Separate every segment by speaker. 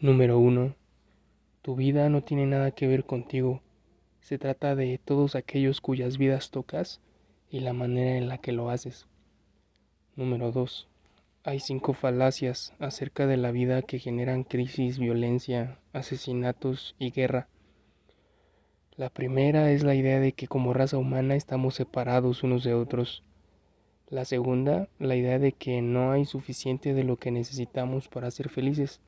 Speaker 1: Número 1. Tu vida no tiene nada que ver contigo. Se trata de todos aquellos cuyas vidas tocas y la manera en la que lo haces. Número 2. Hay cinco falacias acerca de la vida que generan crisis, violencia, asesinatos y guerra. La primera es la idea de que como raza humana estamos separados unos de otros. La segunda, la idea de que no hay suficiente de lo que necesitamos para ser felices.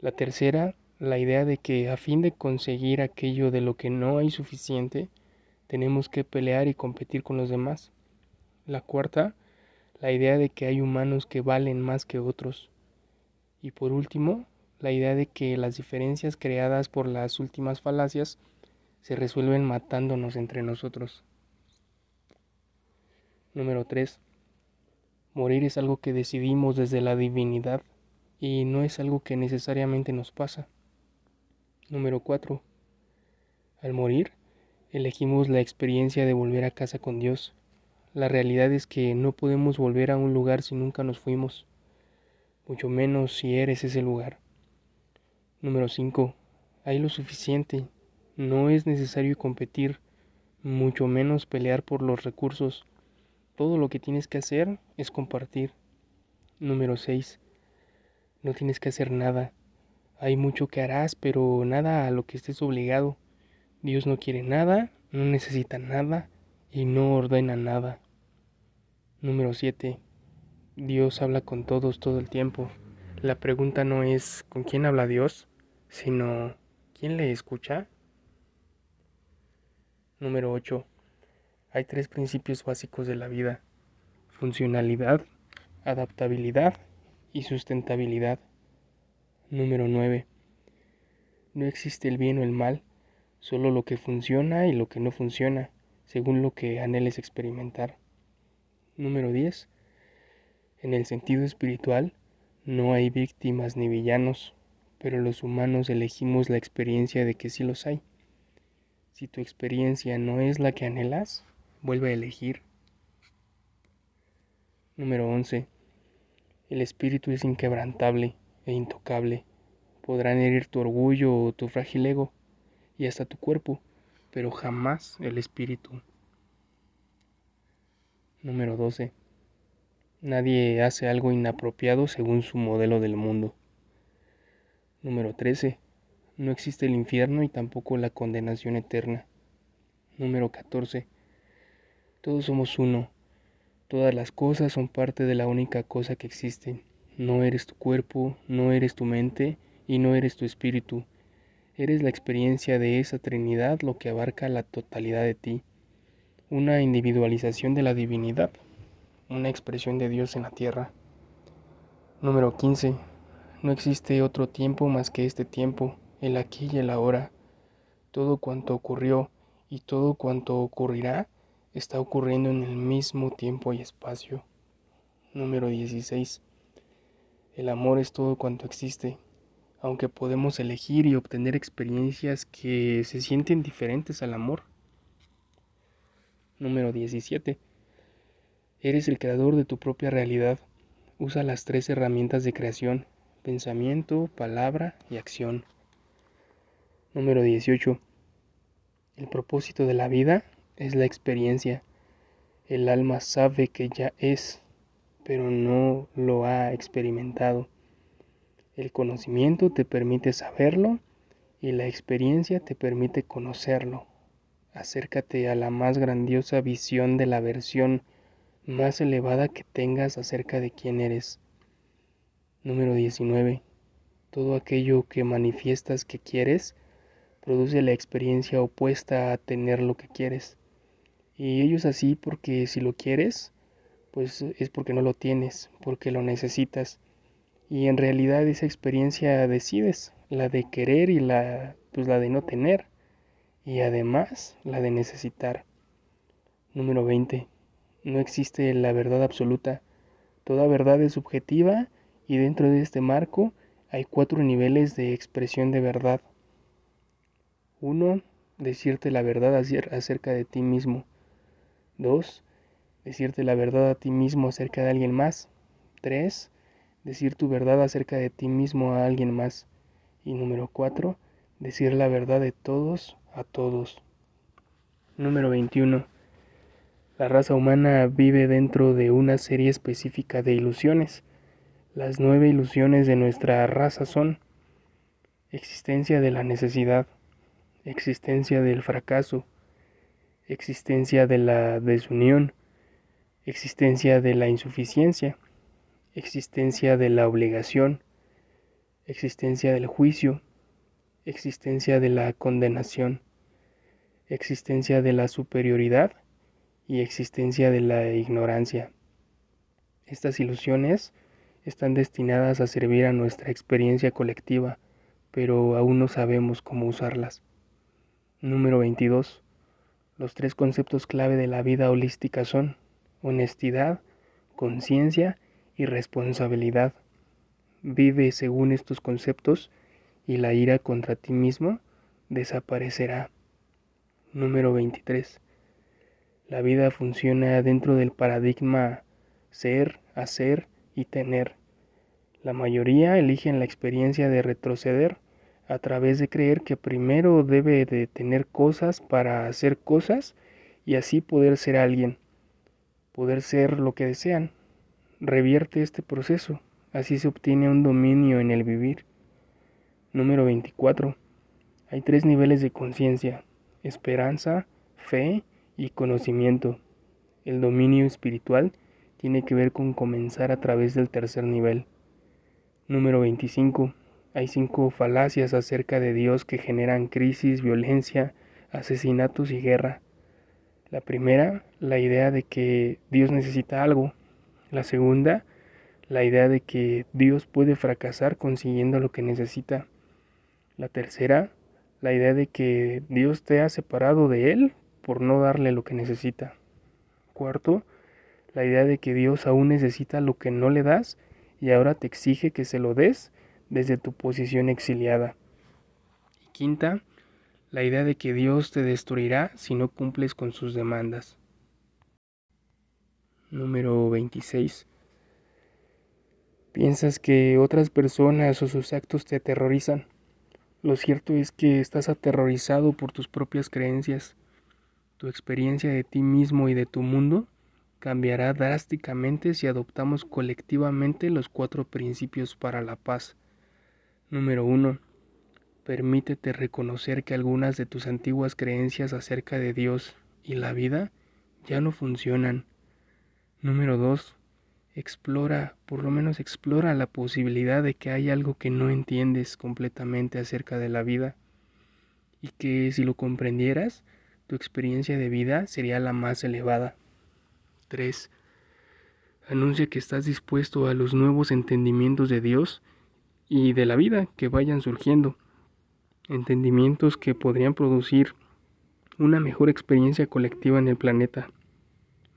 Speaker 1: La tercera, la idea de que a fin de conseguir aquello de lo que no hay suficiente, tenemos que pelear y competir con los demás. La cuarta, la idea de que hay humanos que valen más que otros. Y por último, la idea de que las diferencias creadas por las últimas falacias se resuelven matándonos entre nosotros. Número 3. Morir es algo que decidimos desde la divinidad y no es algo que necesariamente nos pasa. Número 4. Al morir, elegimos la experiencia de volver a casa con Dios. La realidad es que no podemos volver a un lugar si nunca nos fuimos, mucho menos si eres ese lugar. Número 5. Hay lo suficiente. No es necesario competir, mucho menos pelear por los recursos. Todo lo que tienes que hacer es compartir. Número 6. No tienes que hacer nada. Hay mucho que harás, pero nada a lo que estés obligado. Dios no quiere nada, no necesita nada y no ordena nada. Número 7. Dios habla con todos todo el tiempo. La pregunta no es ¿con quién habla Dios? sino ¿quién le escucha? Número 8. Hay tres principios básicos de la vida. Funcionalidad, adaptabilidad y sustentabilidad. Número 9. No existe el bien o el mal, solo lo que funciona y lo que no funciona, según lo que anheles experimentar. Número 10. En el sentido espiritual, no hay víctimas ni villanos, pero los humanos elegimos la experiencia de que sí los hay. Si tu experiencia no es la que anhelas, vuelve a elegir. Número 11. El espíritu es inquebrantable e intocable. Podrán herir tu orgullo o tu frágil ego y hasta tu cuerpo, pero jamás el espíritu. Número 12. Nadie hace algo inapropiado según su modelo del mundo. Número 13. No existe el infierno y tampoco la condenación eterna. Número 14. Todos somos uno. Todas las cosas son parte de la única cosa que existe. No eres tu cuerpo, no eres tu mente y no eres tu espíritu. Eres la experiencia de esa Trinidad lo que abarca la totalidad de ti. Una individualización de la divinidad. Una expresión de Dios en la tierra. Número 15. No existe otro tiempo más que este tiempo, el aquí y el ahora. Todo cuanto ocurrió y todo cuanto ocurrirá está ocurriendo en el mismo tiempo y espacio. Número 16. El amor es todo cuanto existe, aunque podemos elegir y obtener experiencias que se sienten diferentes al amor. Número 17. Eres el creador de tu propia realidad. Usa las tres herramientas de creación, pensamiento, palabra y acción. Número 18. El propósito de la vida es la experiencia. El alma sabe que ya es, pero no lo ha experimentado. El conocimiento te permite saberlo y la experiencia te permite conocerlo. Acércate a la más grandiosa visión de la versión más elevada que tengas acerca de quién eres. Número 19. Todo aquello que manifiestas que quieres produce la experiencia opuesta a tener lo que quieres. Y ello es así porque si lo quieres, pues es porque no lo tienes, porque lo necesitas. Y en realidad esa experiencia decides, la de querer y la, pues la de no tener. Y además la de necesitar. Número 20. No existe la verdad absoluta. Toda verdad es subjetiva y dentro de este marco hay cuatro niveles de expresión de verdad. Uno, decirte la verdad acerca de ti mismo. 2. Decirte la verdad a ti mismo acerca de alguien más. 3. Decir tu verdad acerca de ti mismo a alguien más. Y número 4, decir la verdad de todos a todos. Número 21. La raza humana vive dentro de una serie específica de ilusiones. Las nueve ilusiones de nuestra raza son existencia de la necesidad, existencia del fracaso, existencia de la desunión, existencia de la insuficiencia, existencia de la obligación, existencia del juicio, existencia de la condenación, existencia de la superioridad y existencia de la ignorancia. Estas ilusiones están destinadas a servir a nuestra experiencia colectiva, pero aún no sabemos cómo usarlas. Número 22. Los tres conceptos clave de la vida holística son honestidad, conciencia y responsabilidad. Vive según estos conceptos y la ira contra ti mismo desaparecerá. Número 23. La vida funciona dentro del paradigma ser, hacer y tener. La mayoría eligen la experiencia de retroceder a través de creer que primero debe de tener cosas para hacer cosas y así poder ser alguien, poder ser lo que desean. Revierte este proceso, así se obtiene un dominio en el vivir. Número 24. Hay tres niveles de conciencia, esperanza, fe y conocimiento. El dominio espiritual tiene que ver con comenzar a través del tercer nivel. Número 25. Hay cinco falacias acerca de Dios que generan crisis, violencia, asesinatos y guerra. La primera, la idea de que Dios necesita algo. La segunda, la idea de que Dios puede fracasar consiguiendo lo que necesita. La tercera, la idea de que Dios te ha separado de Él por no darle lo que necesita. Cuarto, la idea de que Dios aún necesita lo que no le das y ahora te exige que se lo des desde tu posición exiliada. Y quinta, la idea de que Dios te destruirá si no cumples con sus demandas. Número 26. Piensas que otras personas o sus actos te aterrorizan. Lo cierto es que estás aterrorizado por tus propias creencias. Tu experiencia de ti mismo y de tu mundo cambiará drásticamente si adoptamos colectivamente los cuatro principios para la paz Número 1. Permítete reconocer que algunas de tus antiguas creencias acerca de Dios y la vida ya no funcionan. Número 2. Explora, por lo menos explora la posibilidad de que hay algo que no entiendes completamente acerca de la vida y que si lo comprendieras, tu experiencia de vida sería la más elevada. 3. Anuncia que estás dispuesto a los nuevos entendimientos de Dios y de la vida que vayan surgiendo, entendimientos que podrían producir una mejor experiencia colectiva en el planeta.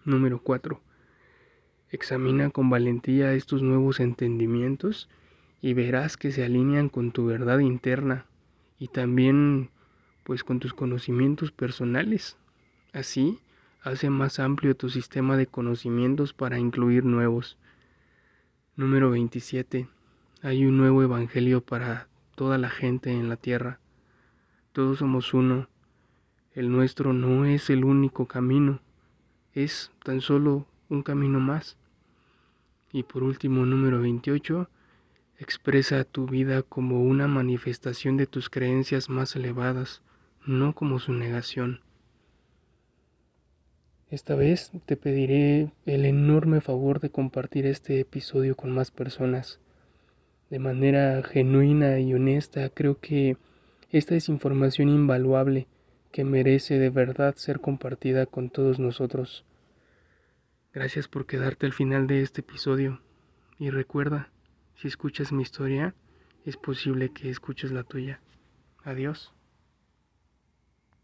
Speaker 1: Número 4. Examina con valentía estos nuevos entendimientos y verás que se alinean con tu verdad interna y también pues con tus conocimientos personales. Así, hace más amplio tu sistema de conocimientos para incluir nuevos. Número 27. Hay un nuevo evangelio para toda la gente en la tierra. Todos somos uno. El nuestro no es el único camino, es tan solo un camino más. Y por último, número 28, expresa tu vida como una manifestación de tus creencias más elevadas, no como su negación. Esta vez te pediré el enorme favor de compartir este episodio con más personas de manera genuina y honesta. Creo que esta es información invaluable que merece de verdad ser compartida con todos nosotros. Gracias por quedarte al final de este episodio y recuerda, si escuchas mi historia, es posible que escuches la tuya. Adiós.